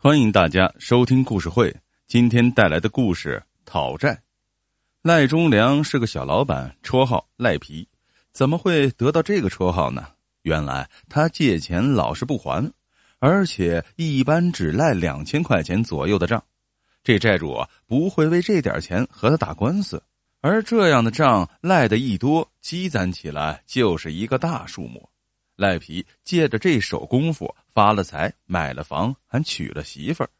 欢迎大家收听故事会。今天带来的故事《讨债》。赖忠良是个小老板，绰号赖皮。怎么会得到这个绰号呢？原来他借钱老是不还，而且一般只赖两千块钱左右的账。这债主啊不会为这点钱和他打官司，而这样的账赖的一多，积攒起来就是一个大数目。赖皮借着这手功夫发了财，买了房，还娶了媳妇儿。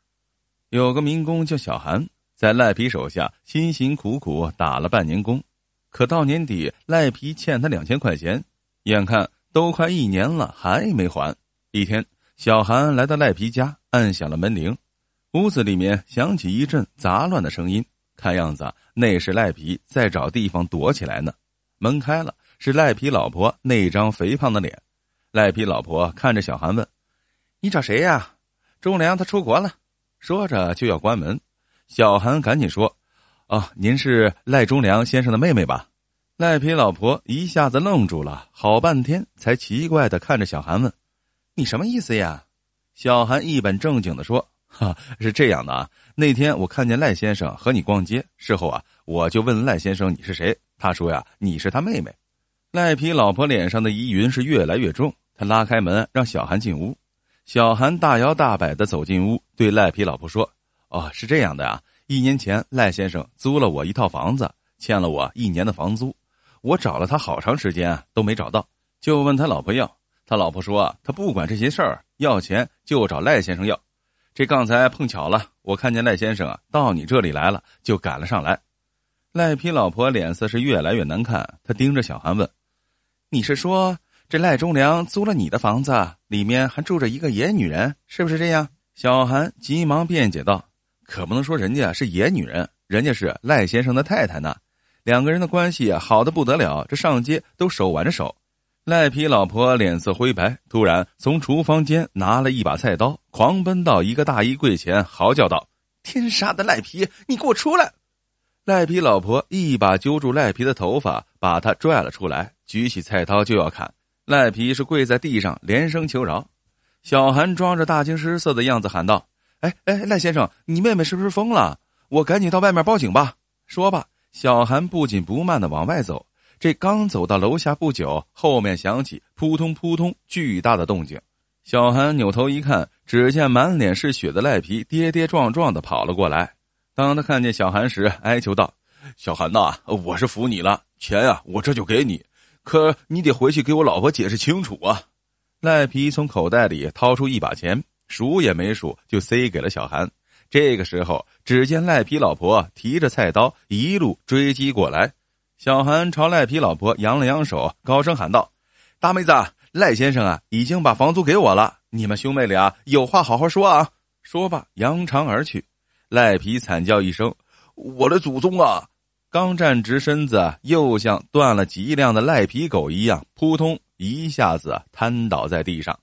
有个民工叫小韩，在赖皮手下辛辛苦苦打了半年工，可到年底赖皮欠他两千块钱，眼看都快一年了还没还。一天，小韩来到赖皮家，按响了门铃，屋子里面响起一阵杂乱的声音，看样子那是赖皮在找地方躲起来呢。门开了，是赖皮老婆那张肥胖的脸。赖皮老婆看着小韩问：“你找谁呀？”忠良他出国了，说着就要关门。小韩赶紧说：“哦，您是赖忠良先生的妹妹吧？”赖皮老婆一下子愣住了，好半天才奇怪的看着小韩问：“你什么意思呀？”小韩一本正经的说：“哈，是这样的啊，那天我看见赖先生和你逛街，事后啊，我就问赖先生你是谁，他说呀，你是他妹妹。”赖皮老婆脸上的疑云是越来越重，他拉开门让小韩进屋。小韩大摇大摆的走进屋，对赖皮老婆说：“哦，是这样的啊，一年前赖先生租了我一套房子，欠了我一年的房租，我找了他好长时间都没找到，就问他老婆要。他老婆说他不管这些事儿，要钱就找赖先生要。这刚才碰巧了，我看见赖先生啊到你这里来了，就赶了上来。”赖皮老婆脸色是越来越难看，她盯着小韩问。你是说这赖忠良租了你的房子，里面还住着一个野女人，是不是这样？小韩急忙辩解道：“可不能说人家是野女人，人家是赖先生的太太呢。两个人的关系好的不得了，这上街都手挽着手。”赖皮老婆脸色灰白，突然从厨房间拿了一把菜刀，狂奔到一个大衣柜前，嚎叫道：“天杀的赖皮，你给我出来！”赖皮老婆一把揪住赖皮的头发，把他拽了出来。举起菜刀就要砍，赖皮是跪在地上连声求饶。小韩装着大惊失色的样子喊道：“哎哎，赖先生，你妹妹是不是疯了？我赶紧到外面报警吧。”说罢，小韩不紧不慢的往外走。这刚走到楼下不久，后面响起扑通扑通巨大的动静。小韩扭头一看，只见满脸是血的赖皮跌跌撞撞的跑了过来。当他看见小韩时，哀求道：“小韩呐，我是服你了，钱呀，我这就给你。”可你得回去给我老婆解释清楚啊！赖皮从口袋里掏出一把钱，数也没数就塞给了小韩。这个时候，只见赖皮老婆提着菜刀一路追击过来。小韩朝赖皮老婆扬了扬手，高声喊道：“大妹子，赖先生啊，已经把房租给我了，你们兄妹俩有话好好说啊！”说罢，扬长而去。赖皮惨叫一声：“我的祖宗啊！”刚站直身子，又像断了脊梁的赖皮狗一样，扑通一下子瘫倒在地上。